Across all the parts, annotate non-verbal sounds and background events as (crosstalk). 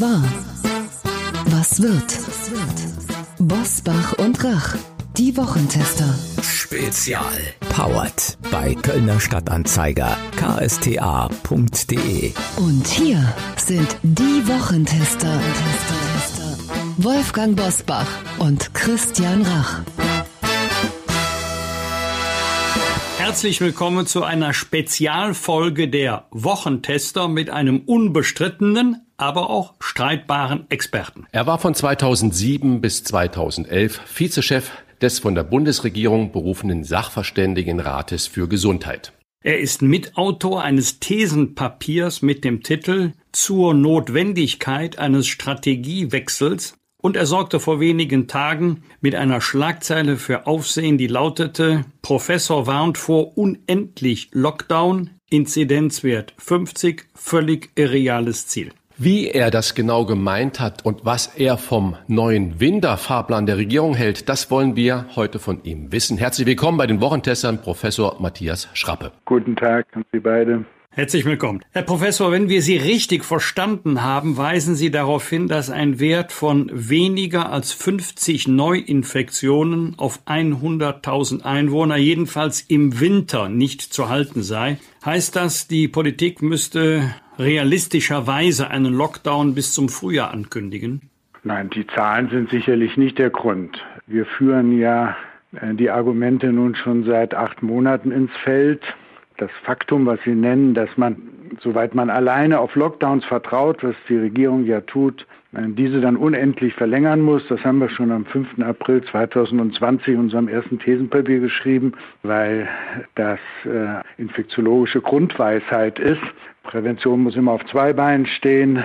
Was war? Was wird? Bosbach und Rach, die Wochentester. Spezial. Powered bei Kölner Stadtanzeiger ksta.de. Und hier sind die Wochentester. Wolfgang Bosbach und Christian Rach. Herzlich willkommen zu einer Spezialfolge der Wochentester mit einem unbestrittenen, aber auch streitbaren Experten. Er war von 2007 bis 2011 Vizechef des von der Bundesregierung berufenen Sachverständigenrates für Gesundheit. Er ist Mitautor eines Thesenpapiers mit dem Titel Zur Notwendigkeit eines Strategiewechsels und er sorgte vor wenigen Tagen mit einer Schlagzeile für Aufsehen, die lautete Professor warnt vor unendlich Lockdown, Inzidenzwert 50, völlig irreales Ziel. Wie er das genau gemeint hat und was er vom neuen Winter-Fahrplan der Regierung hält, das wollen wir heute von ihm wissen. Herzlich willkommen bei den Wochentestern, Professor Matthias Schrappe. Guten Tag an Sie beide. Herzlich willkommen. Herr Professor, wenn wir Sie richtig verstanden haben, weisen Sie darauf hin, dass ein Wert von weniger als 50 Neuinfektionen auf 100.000 Einwohner jedenfalls im Winter nicht zu halten sei. Heißt das, die Politik müsste realistischerweise einen Lockdown bis zum Frühjahr ankündigen? Nein, die Zahlen sind sicherlich nicht der Grund. Wir führen ja äh, die Argumente nun schon seit acht Monaten ins Feld das Faktum, was Sie nennen, dass man, soweit man alleine auf Lockdowns vertraut, was die Regierung ja tut, diese dann unendlich verlängern muss. Das haben wir schon am 5. April 2020 in unserem ersten Thesenpapier geschrieben, weil das äh, infektiologische Grundweisheit ist. Prävention muss immer auf zwei Beinen stehen,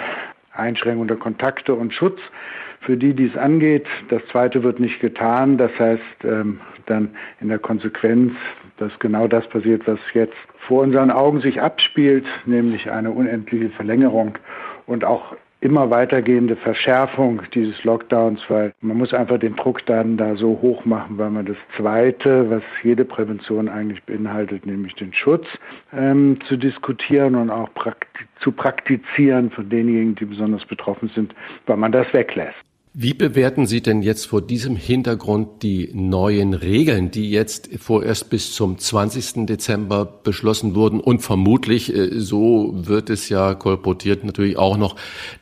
Einschränkung der Kontakte und Schutz für die, die es angeht. Das zweite wird nicht getan. Das heißt, ähm, dann in der Konsequenz dass genau das passiert, was jetzt vor unseren Augen sich abspielt, nämlich eine unendliche Verlängerung und auch immer weitergehende Verschärfung dieses Lockdowns, weil man muss einfach den Druck dann da so hoch machen, weil man das Zweite, was jede Prävention eigentlich beinhaltet, nämlich den Schutz ähm, zu diskutieren und auch prakti zu praktizieren von denjenigen, die besonders betroffen sind, weil man das weglässt. Wie bewerten Sie denn jetzt vor diesem Hintergrund die neuen Regeln, die jetzt vorerst bis zum 20. Dezember beschlossen wurden und vermutlich, äh, so wird es ja kolportiert, natürlich auch noch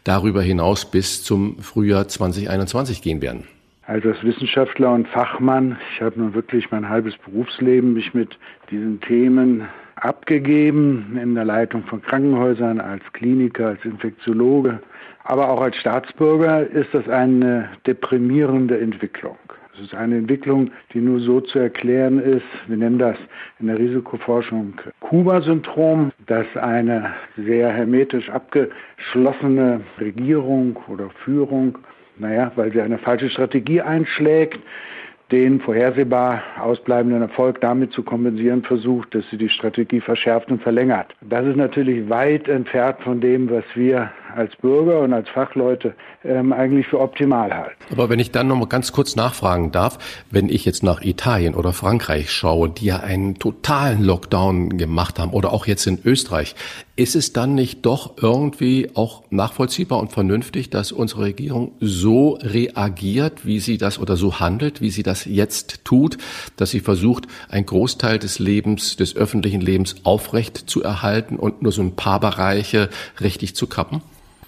darüber hinaus bis zum Frühjahr 2021 gehen werden? Also als Wissenschaftler und Fachmann, ich habe nun wirklich mein halbes Berufsleben mich mit diesen Themen abgegeben, in der Leitung von Krankenhäusern, als Kliniker, als Infektiologe, aber auch als Staatsbürger ist das eine deprimierende Entwicklung. Es ist eine Entwicklung, die nur so zu erklären ist, wir nennen das in der Risikoforschung Kuba-Syndrom, dass eine sehr hermetisch abgeschlossene Regierung oder Führung, naja, weil sie eine falsche Strategie einschlägt, den vorhersehbar ausbleibenden Erfolg damit zu kompensieren versucht, dass sie die Strategie verschärft und verlängert. Das ist natürlich weit entfernt von dem, was wir als Bürger und als Fachleute ähm, eigentlich für optimal halten. Aber wenn ich dann noch mal ganz kurz nachfragen darf, wenn ich jetzt nach Italien oder Frankreich schaue, die ja einen totalen Lockdown gemacht haben oder auch jetzt in Österreich, ist es dann nicht doch irgendwie auch nachvollziehbar und vernünftig, dass unsere Regierung so reagiert, wie sie das oder so handelt, wie sie das jetzt tut, dass sie versucht, einen Großteil des Lebens, des öffentlichen Lebens aufrecht zu erhalten und nur so ein paar Bereiche richtig zu kappen?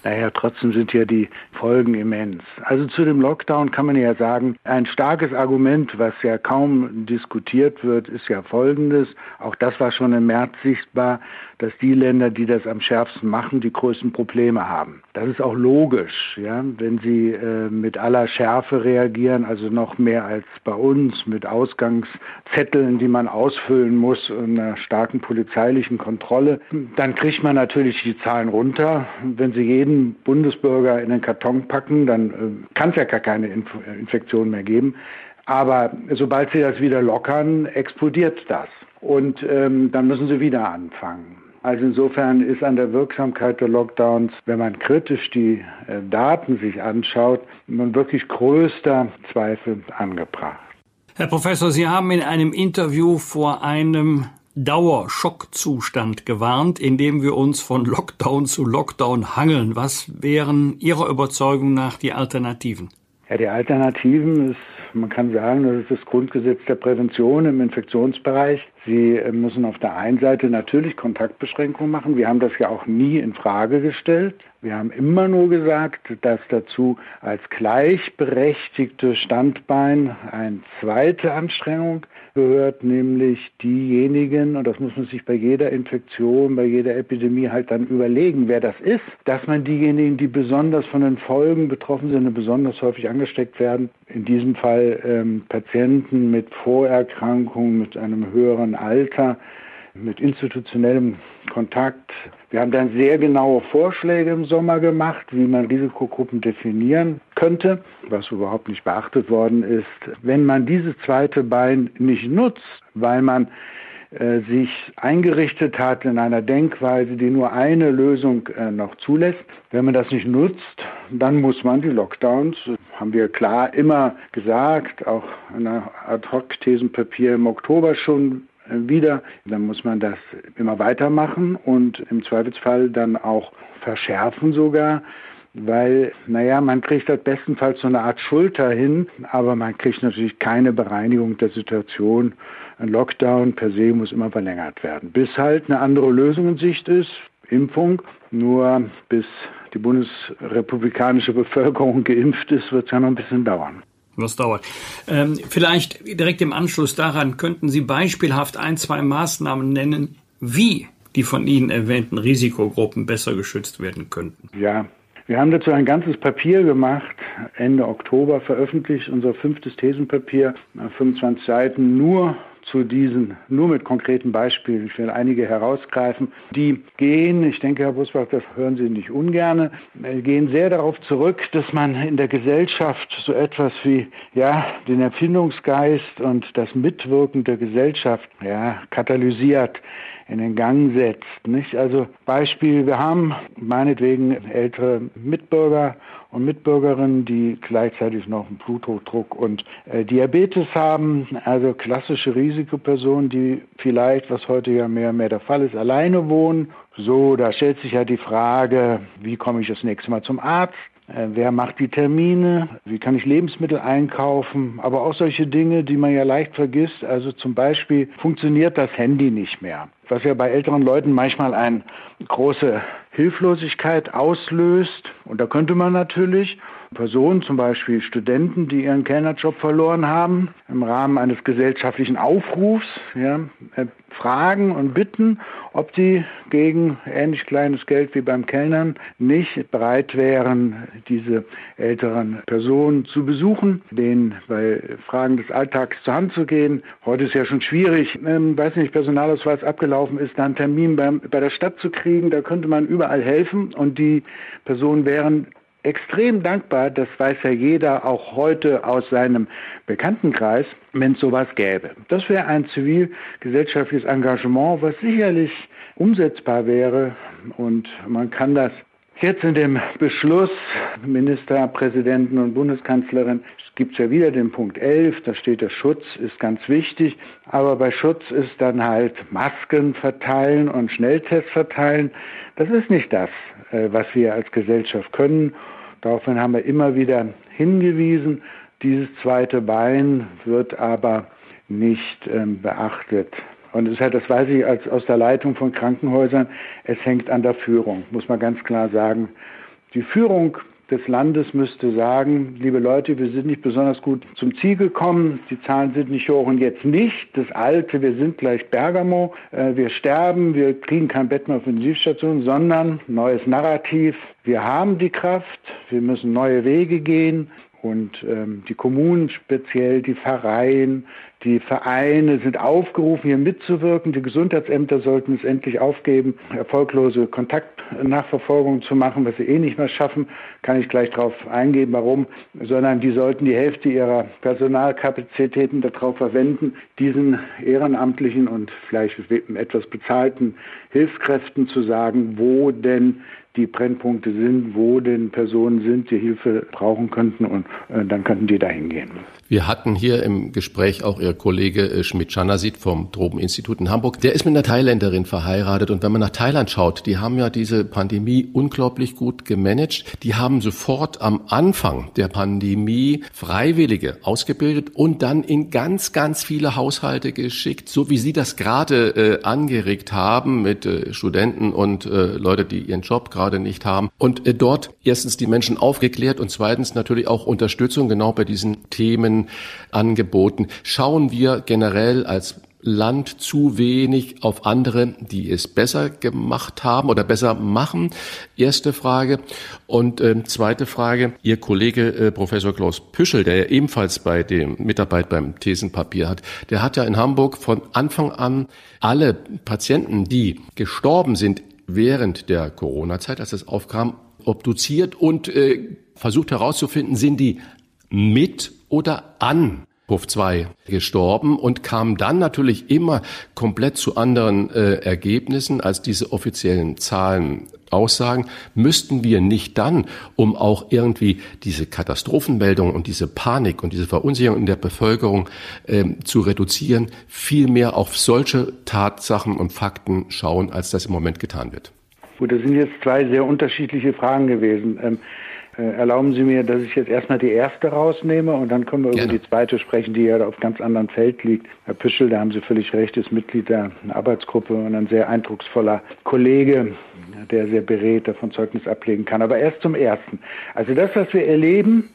Naja, trotzdem sind ja die Folgen immens. Also zu dem Lockdown kann man ja sagen, ein starkes Argument, was ja kaum diskutiert wird, ist ja folgendes. Auch das war schon im März sichtbar dass die Länder, die das am schärfsten machen, die größten Probleme haben. Das ist auch logisch, ja, wenn sie äh, mit aller Schärfe reagieren, also noch mehr als bei uns mit Ausgangszetteln, die man ausfüllen muss und einer starken polizeilichen Kontrolle, dann kriegt man natürlich die Zahlen runter. Wenn sie jeden Bundesbürger in den Karton packen, dann äh, kann es ja gar keine Inf Infektion mehr geben. Aber sobald sie das wieder lockern, explodiert das. Und ähm, dann müssen sie wieder anfangen. Also insofern ist an der Wirksamkeit der Lockdowns, wenn man kritisch die äh, Daten sich anschaut, nun wirklich größter Zweifel angebracht. Herr Professor, Sie haben in einem Interview vor einem Dauerschockzustand gewarnt, indem wir uns von Lockdown zu Lockdown hangeln. Was wären Ihrer Überzeugung nach die Alternativen? Ja, die Alternativen ist man kann sagen, das ist das Grundgesetz der Prävention im Infektionsbereich. Sie müssen auf der einen Seite natürlich Kontaktbeschränkungen machen. Wir haben das ja auch nie in Frage gestellt. Wir haben immer nur gesagt, dass dazu als gleichberechtigtes Standbein eine zweite Anstrengung gehört, nämlich diejenigen, und das muss man sich bei jeder Infektion, bei jeder Epidemie halt dann überlegen, wer das ist, dass man diejenigen, die besonders von den Folgen betroffen sind und besonders häufig angesteckt werden, in diesem Fall ähm, Patienten mit Vorerkrankungen, mit einem höheren Alter, mit institutionellem Kontakt. Wir haben dann sehr genaue Vorschläge im Sommer gemacht, wie man Risikogruppen definieren könnte, was überhaupt nicht beachtet worden ist. Wenn man dieses zweite Bein nicht nutzt, weil man äh, sich eingerichtet hat in einer Denkweise, die nur eine Lösung äh, noch zulässt. Wenn man das nicht nutzt, dann muss man die Lockdowns, haben wir klar immer gesagt, auch in einer Ad-Hoc-Thesenpapier im Oktober schon wieder. Dann muss man das immer weitermachen und im Zweifelsfall dann auch verschärfen sogar weil, naja, man kriegt das bestenfalls so eine Art Schulter hin, aber man kriegt natürlich keine Bereinigung der Situation. Ein Lockdown per se muss immer verlängert werden, bis halt eine andere Lösung in Sicht ist, Impfung. Nur bis die bundesrepublikanische Bevölkerung geimpft ist, wird es ja noch ein bisschen dauern. Was dauert. Ähm, vielleicht direkt im Anschluss daran könnten Sie beispielhaft ein, zwei Maßnahmen nennen, wie die von Ihnen erwähnten Risikogruppen besser geschützt werden könnten. Ja, wir haben dazu ein ganzes Papier gemacht, Ende Oktober veröffentlicht, unser fünftes Thesenpapier, 25 Seiten nur zu diesen, nur mit konkreten Beispielen. Ich will einige herausgreifen. Die gehen, ich denke, Herr Busbach, das hören Sie nicht ungerne, äh, gehen sehr darauf zurück, dass man in der Gesellschaft so etwas wie, ja, den Erfindungsgeist und das Mitwirken der Gesellschaft, ja, katalysiert in den Gang setzt. Nicht? Also Beispiel, wir haben meinetwegen ältere Mitbürger und Mitbürgerinnen, die gleichzeitig noch einen Bluthochdruck und äh, Diabetes haben, also klassische Risikopersonen, die vielleicht, was heute ja mehr und mehr der Fall ist, alleine wohnen. So, da stellt sich ja die Frage, wie komme ich das nächste Mal zum Arzt? Äh, wer macht die Termine? Wie kann ich Lebensmittel einkaufen? Aber auch solche Dinge, die man ja leicht vergisst. Also zum Beispiel funktioniert das Handy nicht mehr. Was ja bei älteren Leuten manchmal eine große Hilflosigkeit auslöst. Und da könnte man natürlich Personen, zum Beispiel Studenten, die ihren Kellnerjob verloren haben, im Rahmen eines gesellschaftlichen Aufrufs ja, äh, fragen und bitten, ob sie gegen ähnlich kleines Geld wie beim Kellnern nicht bereit wären, diese älteren Personen zu besuchen, denen bei Fragen des Alltags zur Hand zu gehen. Heute ist ja schon schwierig, ähm, weiß nicht, Personalausweis abgelaufen ist, da einen Termin beim, bei der Stadt zu kriegen. Da könnte man überall helfen und die Personen wären extrem dankbar, das weiß ja jeder auch heute aus seinem Bekanntenkreis, wenn es sowas gäbe. Das wäre ein zivilgesellschaftliches Engagement, was sicherlich umsetzbar wäre und man kann das Jetzt in dem Beschluss Ministerpräsidenten und Bundeskanzlerin gibt es ja wieder den Punkt 11, da steht der Schutz ist ganz wichtig, aber bei Schutz ist dann halt Masken verteilen und Schnelltests verteilen. Das ist nicht das, äh, was wir als Gesellschaft können Daraufhin haben wir immer wieder hingewiesen. Dieses zweite Bein wird aber nicht ähm, beachtet. Und es hat, das weiß ich als, aus der Leitung von Krankenhäusern, es hängt an der Führung, muss man ganz klar sagen. Die Führung des Landes müsste sagen, liebe Leute, wir sind nicht besonders gut zum Ziel gekommen, die Zahlen sind nicht hoch und jetzt nicht. Das alte, wir sind gleich Bergamo, äh, wir sterben, wir kriegen kein Bett mehr auf Intensivstationen, sondern neues Narrativ, wir haben die Kraft, wir müssen neue Wege gehen, und ähm, die Kommunen speziell, die Pfarreien, die Vereine sind aufgerufen, hier mitzuwirken. Die Gesundheitsämter sollten es endlich aufgeben, erfolglose Kontaktnachverfolgung zu machen, was sie eh nicht mehr schaffen. Kann ich gleich darauf eingehen, warum. Sondern die sollten die Hälfte ihrer Personalkapazitäten darauf verwenden, diesen ehrenamtlichen und vielleicht etwas bezahlten Hilfskräften zu sagen, wo denn die Brennpunkte sind, wo denn Personen sind, die Hilfe brauchen könnten und äh, dann könnten die da hingehen. Wir hatten hier im Gespräch auch Ihr Kollege äh, Schmidt-Schanasit vom Tropeninstitut in Hamburg, der ist mit einer Thailänderin verheiratet. Und wenn man nach Thailand schaut, die haben ja diese Pandemie unglaublich gut gemanagt. Die haben sofort am Anfang der Pandemie Freiwillige ausgebildet und dann in ganz, ganz viele Haushalte geschickt, so wie Sie das gerade äh, angeregt haben mit äh, Studenten und äh, Leute, die ihren Job gerade nicht haben. Und äh, dort erstens die Menschen aufgeklärt und zweitens natürlich auch Unterstützung genau bei diesen Themen angeboten. Schauen wir generell als Land zu wenig auf andere, die es besser gemacht haben oder besser machen? Erste Frage. Und äh, zweite Frage. Ihr Kollege äh, Professor Klaus Püschel, der ja ebenfalls bei dem Mitarbeit beim Thesenpapier hat, der hat ja in Hamburg von Anfang an alle Patienten, die gestorben sind während der Corona-Zeit, als es aufkam, obduziert und äh, versucht herauszufinden, sind die mit oder an Hof 2 gestorben und kam dann natürlich immer komplett zu anderen äh, Ergebnissen als diese offiziellen Zahlen aussagen. Müssten wir nicht dann, um auch irgendwie diese Katastrophenmeldung und diese Panik und diese Verunsicherung in der Bevölkerung äh, zu reduzieren, viel mehr auf solche Tatsachen und Fakten schauen, als das im Moment getan wird? Gut, das sind jetzt zwei sehr unterschiedliche Fragen gewesen. Ähm, äh, erlauben Sie mir, dass ich jetzt erstmal die erste rausnehme und dann können wir Gerne. über die zweite sprechen, die ja auf ganz anderem Feld liegt. Herr Püschel, da haben Sie völlig recht, ist Mitglied der Arbeitsgruppe und ein sehr eindrucksvoller Kollege, der sehr berät davon Zeugnis ablegen kann. Aber erst zum Ersten. Also das, was wir erleben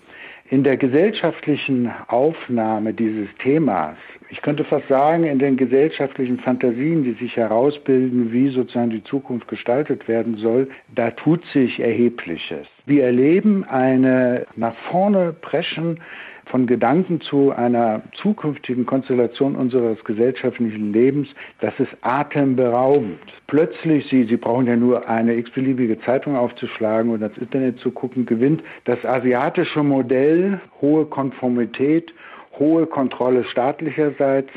in der gesellschaftlichen Aufnahme dieses Themas, ich könnte fast sagen, in den gesellschaftlichen Fantasien, die sich herausbilden, wie sozusagen die Zukunft gestaltet werden soll, da tut sich Erhebliches. Wir erleben eine nach vorne preschen von Gedanken zu einer zukünftigen Konstellation unseres gesellschaftlichen Lebens, das ist atemberaubend. Plötzlich, Sie, Sie brauchen ja nur eine x-beliebige Zeitung aufzuschlagen oder ins Internet zu gucken, gewinnt das asiatische Modell hohe Konformität hohe Kontrolle staatlicherseits,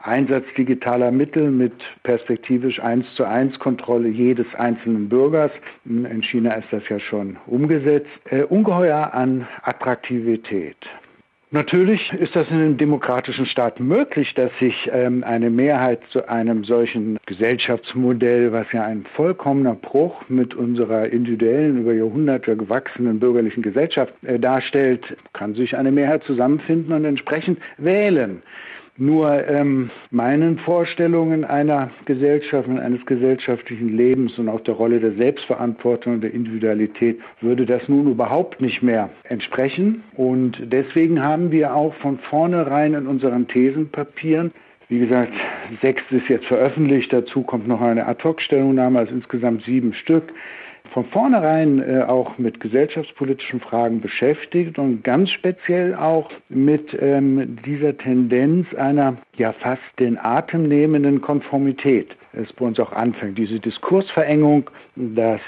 Einsatz digitaler Mittel mit perspektivisch eins zu eins Kontrolle jedes einzelnen Bürgers. In China ist das ja schon umgesetzt. Äh, ungeheuer an Attraktivität. Natürlich ist das in einem demokratischen Staat möglich, dass sich ähm, eine Mehrheit zu einem solchen Gesellschaftsmodell, was ja ein vollkommener Bruch mit unserer individuellen, über Jahrhunderte gewachsenen bürgerlichen Gesellschaft äh, darstellt, kann sich eine Mehrheit zusammenfinden und entsprechend wählen. Nur ähm, meinen Vorstellungen einer Gesellschaft und eines gesellschaftlichen Lebens und auch der Rolle der Selbstverantwortung und der Individualität würde das nun überhaupt nicht mehr entsprechen. Und deswegen haben wir auch von vornherein in unseren Thesenpapieren wie gesagt, sechs ist jetzt veröffentlicht, dazu kommt noch eine Ad-Hoc-Stellungnahme, also insgesamt sieben Stück, von vornherein äh, auch mit gesellschaftspolitischen Fragen beschäftigt und ganz speziell auch mit ähm, dieser Tendenz einer ja fast den Atem nehmenden Konformität. Es bei uns auch anfängt, diese Diskursverengung, dass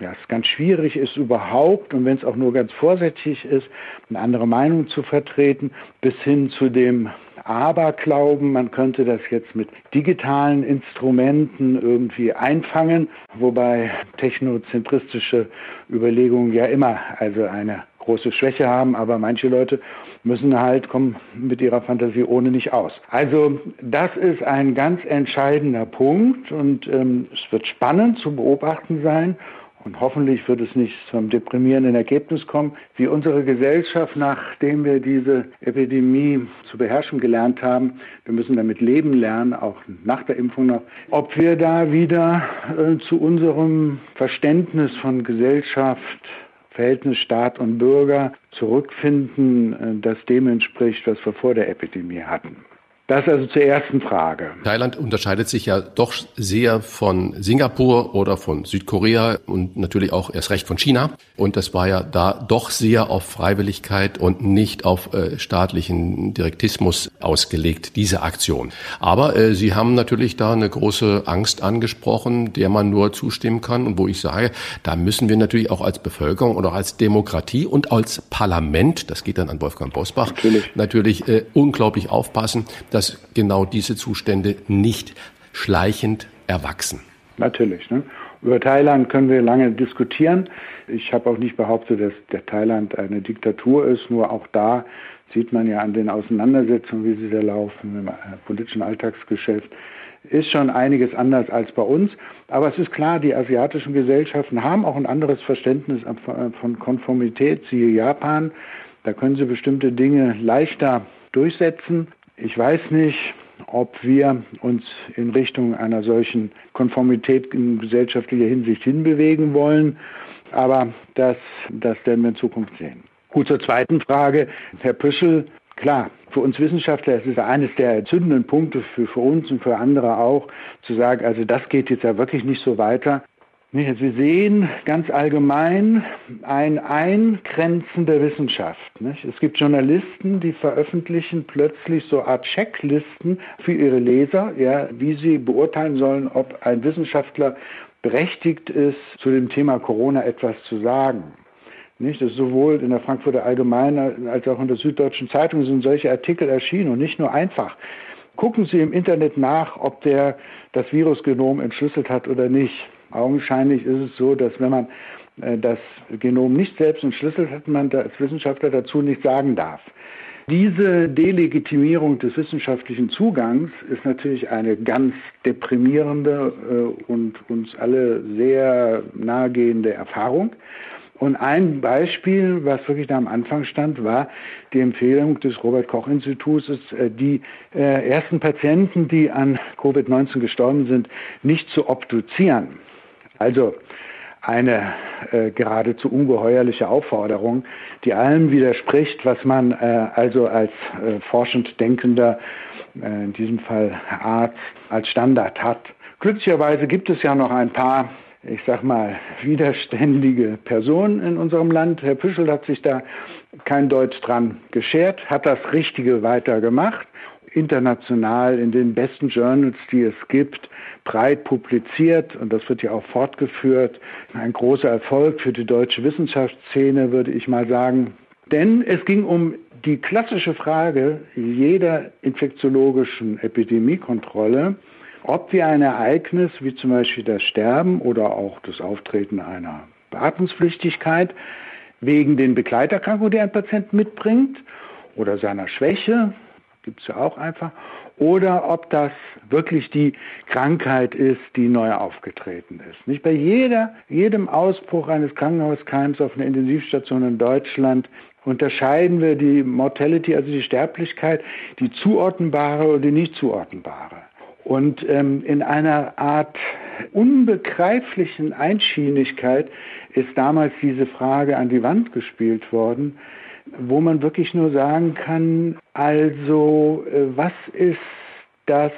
ja, es ganz schwierig ist überhaupt und wenn es auch nur ganz vorsätzlich ist, eine andere Meinung zu vertreten, bis hin zu dem Aberglauben, man könnte das jetzt mit digitalen Instrumenten irgendwie einfangen, wobei technozentristische Überlegungen ja immer also eine große Schwäche haben, aber manche Leute müssen halt kommen mit ihrer Fantasie ohne nicht aus. Also das ist ein ganz entscheidender Punkt und ähm, es wird spannend zu beobachten sein und hoffentlich wird es nicht zum deprimierenden Ergebnis kommen, wie unsere Gesellschaft, nachdem wir diese Epidemie zu beherrschen gelernt haben, wir müssen damit leben lernen, auch nach der Impfung noch, ob wir da wieder äh, zu unserem Verständnis von Gesellschaft, Verhältnis Staat und Bürger zurückfinden, äh, das dem entspricht, was wir vor der Epidemie hatten. Das also zur ersten Frage. Thailand unterscheidet sich ja doch sehr von Singapur oder von Südkorea und natürlich auch erst recht von China. Und das war ja da doch sehr auf Freiwilligkeit und nicht auf äh, staatlichen Direktismus ausgelegt, diese Aktion. Aber äh, Sie haben natürlich da eine große Angst angesprochen, der man nur zustimmen kann und wo ich sage, da müssen wir natürlich auch als Bevölkerung oder als Demokratie und als Parlament, das geht dann an Wolfgang Bosbach, natürlich, natürlich äh, unglaublich aufpassen, dass genau diese Zustände nicht schleichend erwachsen. Natürlich. Ne? Über Thailand können wir lange diskutieren. Ich habe auch nicht behauptet, dass der Thailand eine Diktatur ist, nur auch da sieht man ja an den Auseinandersetzungen, wie sie da laufen im äh, politischen Alltagsgeschäft, ist schon einiges anders als bei uns. Aber es ist klar, die asiatischen Gesellschaften haben auch ein anderes Verständnis von Konformität, siehe Japan. Da können sie bestimmte Dinge leichter durchsetzen. Ich weiß nicht, ob wir uns in Richtung einer solchen Konformität in gesellschaftlicher Hinsicht hinbewegen wollen. Aber das, das werden wir in Zukunft sehen. Gut, zur zweiten Frage. Herr Püschel, klar, für uns Wissenschaftler ist es eines der zündenden Punkte für, für uns und für andere auch, zu sagen, also das geht jetzt ja wirklich nicht so weiter. Wir sehen ganz allgemein ein Eingrenzen der Wissenschaft. Es gibt Journalisten, die veröffentlichen plötzlich so Art Checklisten für ihre Leser, ja, wie sie beurteilen sollen, ob ein Wissenschaftler berechtigt ist, zu dem Thema Corona etwas zu sagen. Nicht? Das sowohl in der Frankfurter Allgemeinen als auch in der Süddeutschen Zeitung sind solche Artikel erschienen und nicht nur einfach. Gucken Sie im Internet nach, ob der das Virusgenom entschlüsselt hat oder nicht. Augenscheinlich ist es so, dass wenn man äh, das Genom nicht selbst entschlüsselt hat, man als Wissenschaftler dazu nichts sagen darf. Diese Delegitimierung des wissenschaftlichen Zugangs ist natürlich eine ganz deprimierende äh, und uns alle sehr nahegehende Erfahrung. Und ein Beispiel, was wirklich da am Anfang stand, war die Empfehlung des Robert Koch Instituts, äh, die ersten Patienten, die an Covid-19 gestorben sind, nicht zu obduzieren. Also eine äh, geradezu ungeheuerliche Aufforderung, die allem widerspricht, was man äh, also als äh, forschend Denkender, äh, in diesem Fall Arzt, als Standard hat. Glücklicherweise gibt es ja noch ein paar ich sag mal, widerständige Person in unserem Land. Herr Püschel hat sich da kein Deutsch dran geschert, hat das Richtige weitergemacht, international in den besten Journals, die es gibt, breit publiziert und das wird ja auch fortgeführt. Ein großer Erfolg für die deutsche Wissenschaftsszene, würde ich mal sagen. Denn es ging um die klassische Frage jeder infektiologischen Epidemiekontrolle, ob wir ein Ereignis wie zum Beispiel das Sterben oder auch das Auftreten einer Beatmungspflichtigkeit wegen den Begleiterkrankungen, die ein Patient mitbringt oder seiner Schwäche, gibt es ja auch einfach, oder ob das wirklich die Krankheit ist, die neu aufgetreten ist. Nicht bei jeder, jedem Ausbruch eines Krankenhauskeims auf einer Intensivstation in Deutschland unterscheiden wir die Mortality, also die Sterblichkeit, die zuordnbare und die nicht zuordnbare. Und ähm, in einer Art unbegreiflichen Einschienigkeit ist damals diese Frage an die Wand gespielt worden, wo man wirklich nur sagen kann, also äh, was ist das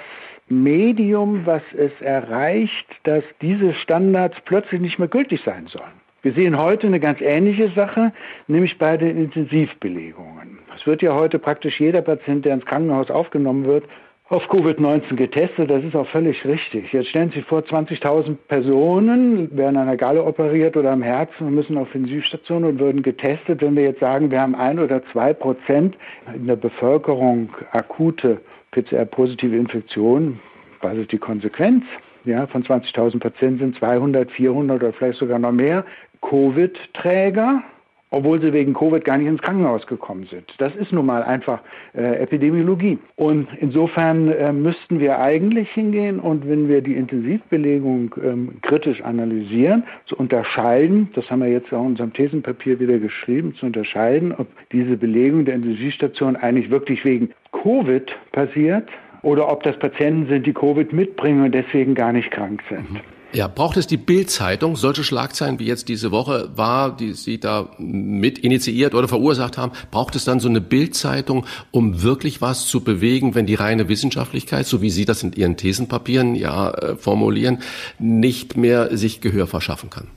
Medium, was es erreicht, dass diese Standards plötzlich nicht mehr gültig sein sollen. Wir sehen heute eine ganz ähnliche Sache, nämlich bei den Intensivbelegungen. Es wird ja heute praktisch jeder Patient, der ins Krankenhaus aufgenommen wird, auf Covid-19 getestet. Das ist auch völlig richtig. Jetzt stellen Sie sich vor, 20.000 Personen werden an der Galle operiert oder am Herzen und müssen auf Intensivstation und würden getestet. Wenn wir jetzt sagen, wir haben ein oder zwei Prozent in der Bevölkerung akute PCR-positive Infektionen, was ist die Konsequenz? Ja, von 20.000 Patienten sind 200, 400 oder vielleicht sogar noch mehr Covid-Träger obwohl sie wegen Covid gar nicht ins Krankenhaus gekommen sind. Das ist nun mal einfach äh, Epidemiologie. Und insofern äh, müssten wir eigentlich hingehen und wenn wir die Intensivbelegung ähm, kritisch analysieren, zu unterscheiden, das haben wir jetzt auch in unserem Thesenpapier wieder geschrieben, zu unterscheiden, ob diese Belegung der Intensivstation eigentlich wirklich wegen Covid passiert oder ob das Patienten sind, die Covid mitbringen und deswegen gar nicht krank sind. Mhm. Ja, braucht es die Bild-Zeitung, solche Schlagzeilen wie jetzt diese Woche war, die Sie da mit initiiert oder verursacht haben, braucht es dann so eine Bild-Zeitung, um wirklich was zu bewegen, wenn die reine Wissenschaftlichkeit, so wie Sie das in Ihren Thesenpapieren ja äh, formulieren, nicht mehr sich Gehör verschaffen kann?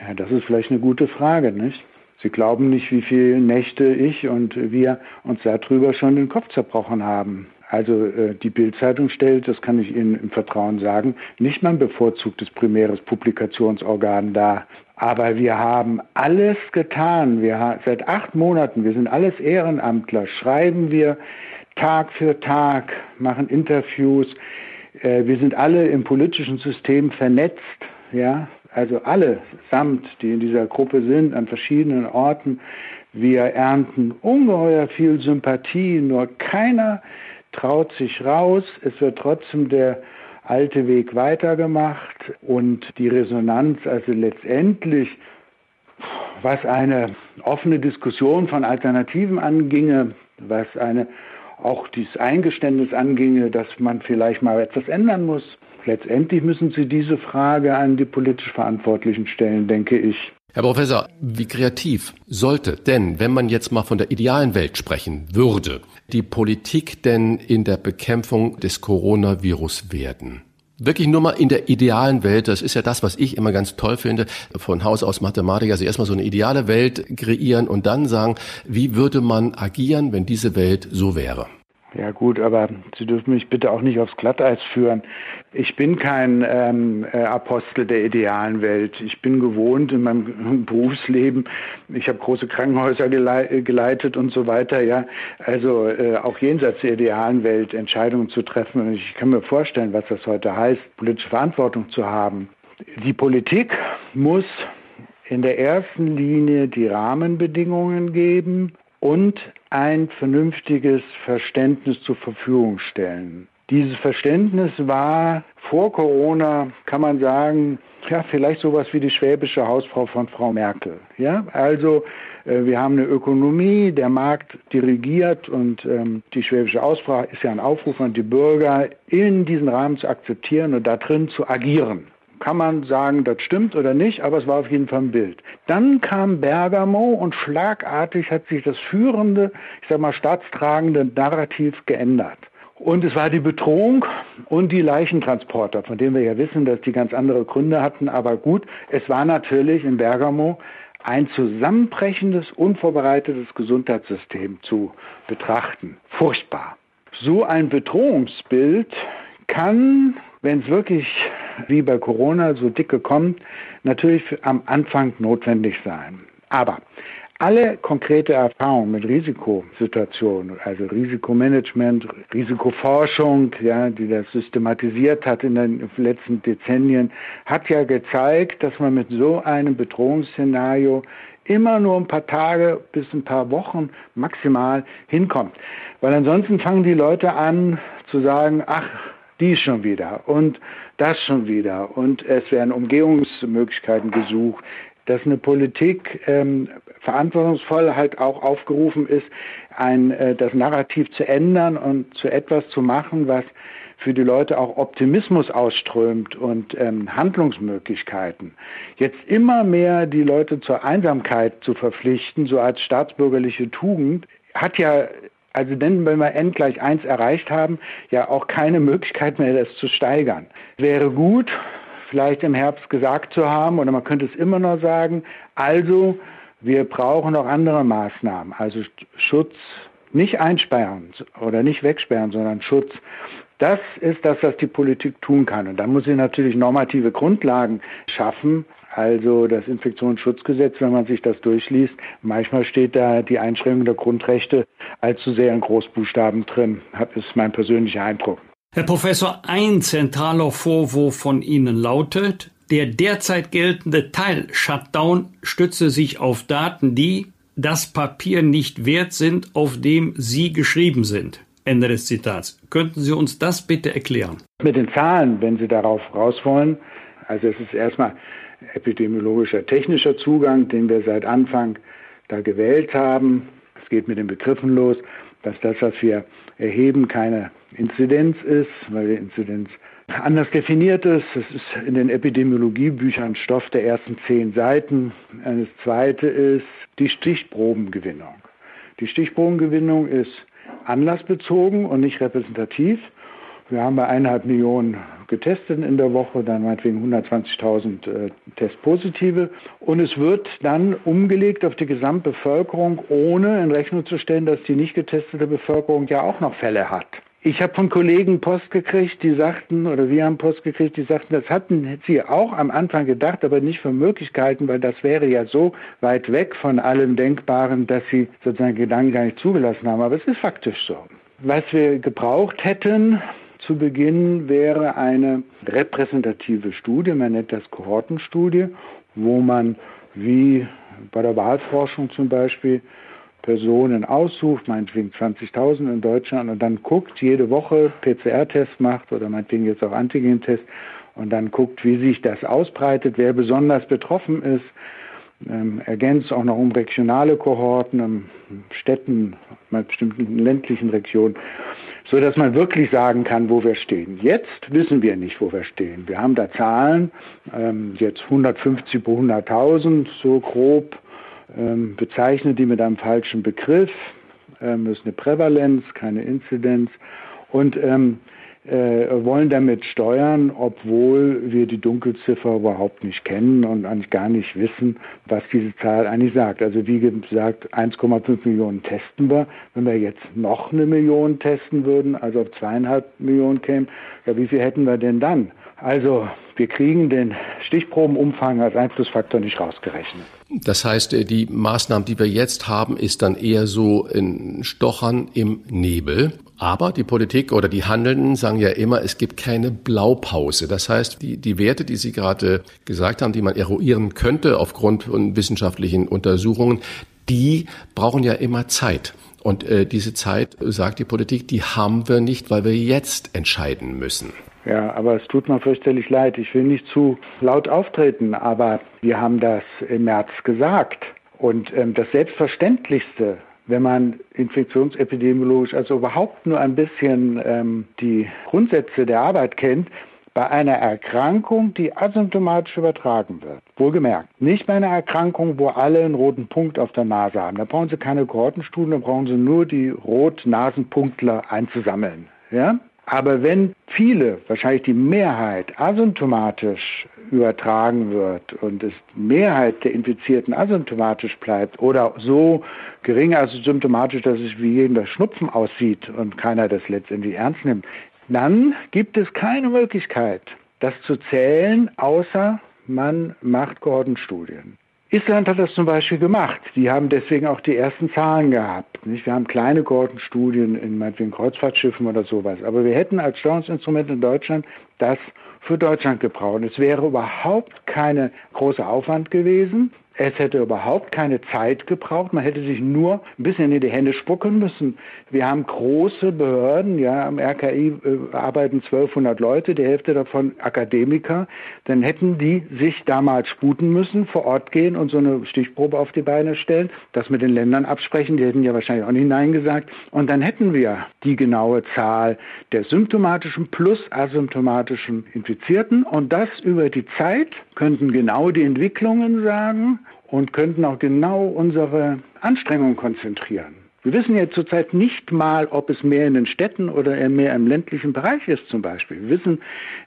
Ja, das ist vielleicht eine gute Frage, nicht? Sie glauben nicht, wie viele Nächte ich und wir uns darüber schon den Kopf zerbrochen haben. Also äh, die Bildzeitung stellt, das kann ich Ihnen im Vertrauen sagen, nicht mein bevorzugtes primäres Publikationsorgan dar. Aber wir haben alles getan. Wir haben, seit acht Monaten, wir sind alles Ehrenamtler, schreiben wir Tag für Tag, machen Interviews. Äh, wir sind alle im politischen System vernetzt, ja, also alle samt, die in dieser Gruppe sind, an verschiedenen Orten. Wir ernten ungeheuer viel Sympathie, nur keiner traut sich raus. Es wird trotzdem der alte Weg weitergemacht und die Resonanz, also letztendlich, was eine offene Diskussion von Alternativen anginge, was eine auch dieses Eingeständnis anginge, dass man vielleicht mal etwas ändern muss. Letztendlich müssen Sie diese Frage an die politisch Verantwortlichen stellen, denke ich. Herr Professor, wie kreativ sollte denn, wenn man jetzt mal von der idealen Welt sprechen würde, die Politik denn in der Bekämpfung des Coronavirus werden? Wirklich nur mal in der idealen Welt, das ist ja das, was ich immer ganz toll finde, von Haus aus Mathematiker, also erstmal so eine ideale Welt kreieren und dann sagen, wie würde man agieren, wenn diese Welt so wäre? Ja gut, aber Sie dürfen mich bitte auch nicht aufs Glatteis führen. Ich bin kein ähm, äh, Apostel der idealen Welt. Ich bin gewohnt in meinem (laughs) Berufsleben. Ich habe große Krankenhäuser gelei geleitet und so weiter. Ja, also äh, auch jenseits der idealen Welt Entscheidungen zu treffen. Und ich kann mir vorstellen, was das heute heißt, politische Verantwortung zu haben. Die Politik muss in der ersten Linie die Rahmenbedingungen geben und ein vernünftiges Verständnis zur Verfügung stellen. Dieses Verständnis war vor Corona, kann man sagen, ja, vielleicht sowas wie die schwäbische Hausfrau von Frau Merkel. Ja, also äh, wir haben eine Ökonomie, der Markt dirigiert und ähm, die schwäbische Hausfrau ist ja ein Aufruf an die Bürger, in diesen Rahmen zu akzeptieren und da drin zu agieren kann man sagen, das stimmt oder nicht, aber es war auf jeden Fall ein Bild. Dann kam Bergamo und schlagartig hat sich das führende, ich sag mal, staatstragende Narrativ geändert. Und es war die Bedrohung und die Leichentransporter, von denen wir ja wissen, dass die ganz andere Gründe hatten. Aber gut, es war natürlich in Bergamo ein zusammenbrechendes, unvorbereitetes Gesundheitssystem zu betrachten. Furchtbar. So ein Bedrohungsbild kann wenn es wirklich wie bei Corona so dicke kommt, natürlich am Anfang notwendig sein. Aber alle konkrete Erfahrungen mit Risikosituationen, also Risikomanagement, Risikoforschung, ja, die das systematisiert hat in den letzten Dezennien, hat ja gezeigt, dass man mit so einem Bedrohungsszenario immer nur ein paar Tage bis ein paar Wochen maximal hinkommt. Weil ansonsten fangen die Leute an zu sagen, ach, dies schon wieder und das schon wieder und es werden Umgehungsmöglichkeiten gesucht, dass eine Politik ähm, verantwortungsvoll halt auch aufgerufen ist, ein, äh, das Narrativ zu ändern und zu etwas zu machen, was für die Leute auch Optimismus ausströmt und ähm, Handlungsmöglichkeiten. Jetzt immer mehr die Leute zur Einsamkeit zu verpflichten, so als staatsbürgerliche Tugend, hat ja also denn wenn wir n gleich 1 erreicht haben, ja auch keine Möglichkeit mehr, das zu steigern. Wäre gut, vielleicht im Herbst gesagt zu haben, oder man könnte es immer noch sagen, also wir brauchen noch andere Maßnahmen, also Schutz, nicht einsperren oder nicht wegsperren, sondern Schutz. Das ist das, was die Politik tun kann. Und da muss sie natürlich normative Grundlagen schaffen, also das Infektionsschutzgesetz, wenn man sich das durchliest, manchmal steht da die Einschränkung der Grundrechte allzu sehr in Großbuchstaben drin, ist mein persönlicher Eindruck. Herr Professor, ein zentraler Vorwurf von Ihnen lautet, der derzeit geltende Teil-Shutdown stütze sich auf Daten, die das Papier nicht wert sind, auf dem sie geschrieben sind. Ende des Zitats. Könnten Sie uns das bitte erklären? Mit den Zahlen, wenn Sie darauf raus wollen. Also es ist erstmal epidemiologischer technischer Zugang, den wir seit Anfang da gewählt haben. Es geht mit den Begriffen los, dass das, was wir erheben, keine Inzidenz ist, weil die Inzidenz anders definiert ist. Es ist in den Epidemiologiebüchern Stoff der ersten zehn Seiten. Das zweite ist die Stichprobengewinnung. Die Stichprobengewinnung ist anlassbezogen und nicht repräsentativ. Wir haben bei eineinhalb Millionen getestet in der Woche, dann meinetwegen 120.000 äh, Testpositive. Und es wird dann umgelegt auf die Gesamtbevölkerung, ohne in Rechnung zu stellen, dass die nicht getestete Bevölkerung ja auch noch Fälle hat. Ich habe von Kollegen Post gekriegt, die sagten, oder wir haben Post gekriegt, die sagten, das hatten sie auch am Anfang gedacht, aber nicht für möglich gehalten, weil das wäre ja so weit weg von allem Denkbaren, dass sie sozusagen Gedanken gar nicht zugelassen haben. Aber es ist faktisch so. Was wir gebraucht hätten, zu Beginn wäre eine repräsentative Studie, man nennt das Kohortenstudie, wo man wie bei der Wahlforschung zum Beispiel Personen aussucht, meinetwegen 20.000 in Deutschland und dann guckt, jede Woche PCR-Test macht oder meinetwegen jetzt auch Antigen-Test und dann guckt, wie sich das ausbreitet, wer besonders betroffen ist, ähm, ergänzt auch noch um regionale Kohorten, um Städten, mal bestimmten ländlichen Regionen, so dass man wirklich sagen kann, wo wir stehen. Jetzt wissen wir nicht, wo wir stehen. Wir haben da Zahlen, ähm, jetzt 150 pro 100.000, so grob ähm, bezeichnet die mit einem falschen Begriff. Ähm, das ist eine Prävalenz, keine Inzidenz. Und ähm, äh, wollen damit steuern, obwohl wir die Dunkelziffer überhaupt nicht kennen und eigentlich gar nicht wissen, was diese Zahl eigentlich sagt. Also wie gesagt, 1,5 Millionen testen wir. Wenn wir jetzt noch eine Million testen würden, also auf zweieinhalb Millionen kämen, ja, wie viel hätten wir denn dann? Also wir kriegen den Stichprobenumfang als Einflussfaktor nicht rausgerechnet. Das heißt, äh, die Maßnahmen, die wir jetzt haben, ist dann eher so ein Stochern im Nebel. Aber die Politik oder die Handelnden sagen ja immer, es gibt keine Blaupause. Das heißt, die, die Werte, die Sie gerade gesagt haben, die man eruieren könnte aufgrund von wissenschaftlichen Untersuchungen, die brauchen ja immer Zeit. Und äh, diese Zeit, sagt die Politik, die haben wir nicht, weil wir jetzt entscheiden müssen. Ja, aber es tut mir fürchterlich leid. Ich will nicht zu laut auftreten, aber wir haben das im März gesagt. Und ähm, das Selbstverständlichste, wenn man infektionsepidemiologisch also überhaupt nur ein bisschen ähm, die Grundsätze der Arbeit kennt, bei einer Erkrankung, die asymptomatisch übertragen wird. Wohlgemerkt, nicht bei einer Erkrankung, wo alle einen roten Punkt auf der Nase haben. Da brauchen Sie keine Kohortenstudien, da brauchen Sie nur die Rot-Nasenpunktler einzusammeln. Ja? Aber wenn viele, wahrscheinlich die Mehrheit, asymptomatisch übertragen wird und es Mehrheit der Infizierten asymptomatisch bleibt oder so gering asymptomatisch, dass es wie jedem das Schnupfen aussieht und keiner das letztendlich ernst nimmt, dann gibt es keine Möglichkeit, das zu zählen, außer man macht Kohortenstudien. Island hat das zum Beispiel gemacht. Die haben deswegen auch die ersten Zahlen gehabt. Nicht? Wir haben kleine Kohortenstudien in meinetwegen Kreuzfahrtschiffen oder sowas. Aber wir hätten als Steuerungsinstrument in Deutschland das für Deutschland gebraucht. Es wäre überhaupt keine große Aufwand gewesen. Es hätte überhaupt keine Zeit gebraucht. Man hätte sich nur ein bisschen in die Hände spucken müssen. Wir haben große Behörden, ja, am RKI äh, arbeiten 1200 Leute, die Hälfte davon Akademiker. Dann hätten die sich damals sputen müssen, vor Ort gehen und so eine Stichprobe auf die Beine stellen, das mit den Ländern absprechen. Die hätten ja wahrscheinlich auch nicht Nein gesagt. Und dann hätten wir die genaue Zahl der symptomatischen plus asymptomatischen Infizierten und das über die Zeit könnten genau die Entwicklungen sagen und könnten auch genau unsere Anstrengungen konzentrieren. Wir wissen ja zurzeit nicht mal, ob es mehr in den Städten oder mehr im ländlichen Bereich ist zum Beispiel. Wir wissen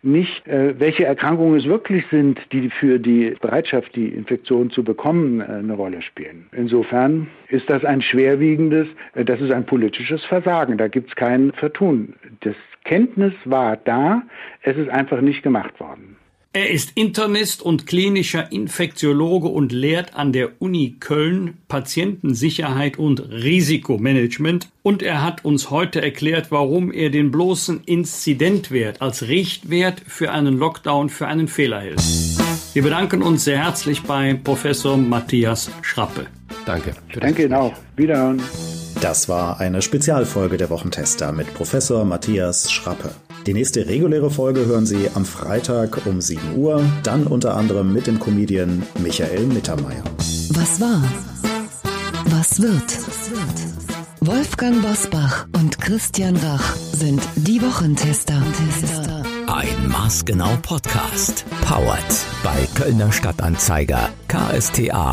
nicht, äh, welche Erkrankungen es wirklich sind, die für die Bereitschaft, die Infektion zu bekommen, äh, eine Rolle spielen. Insofern ist das ein schwerwiegendes, äh, das ist ein politisches Versagen. Da gibt es kein Vertun. Das Kenntnis war da, es ist einfach nicht gemacht worden. Er ist Internist und klinischer Infektiologe und lehrt an der Uni Köln Patientensicherheit und Risikomanagement. Und er hat uns heute erklärt, warum er den bloßen Inzidentwert als Richtwert für einen Lockdown für einen Fehler hält. Wir bedanken uns sehr herzlich bei Professor Matthias Schrappe. Danke. Danke Ihnen auch. Wiederhören. Das war eine Spezialfolge der Wochentester mit Professor Matthias Schrappe. Die nächste reguläre Folge hören Sie am Freitag um 7 Uhr, dann unter anderem mit dem Comedian Michael Mittermeier. Was war? Was wird? Wolfgang Bosbach und Christian Rach sind die Wochentester. Ein maßgenau Podcast. Powered bei Kölner Stadtanzeiger ksta.de.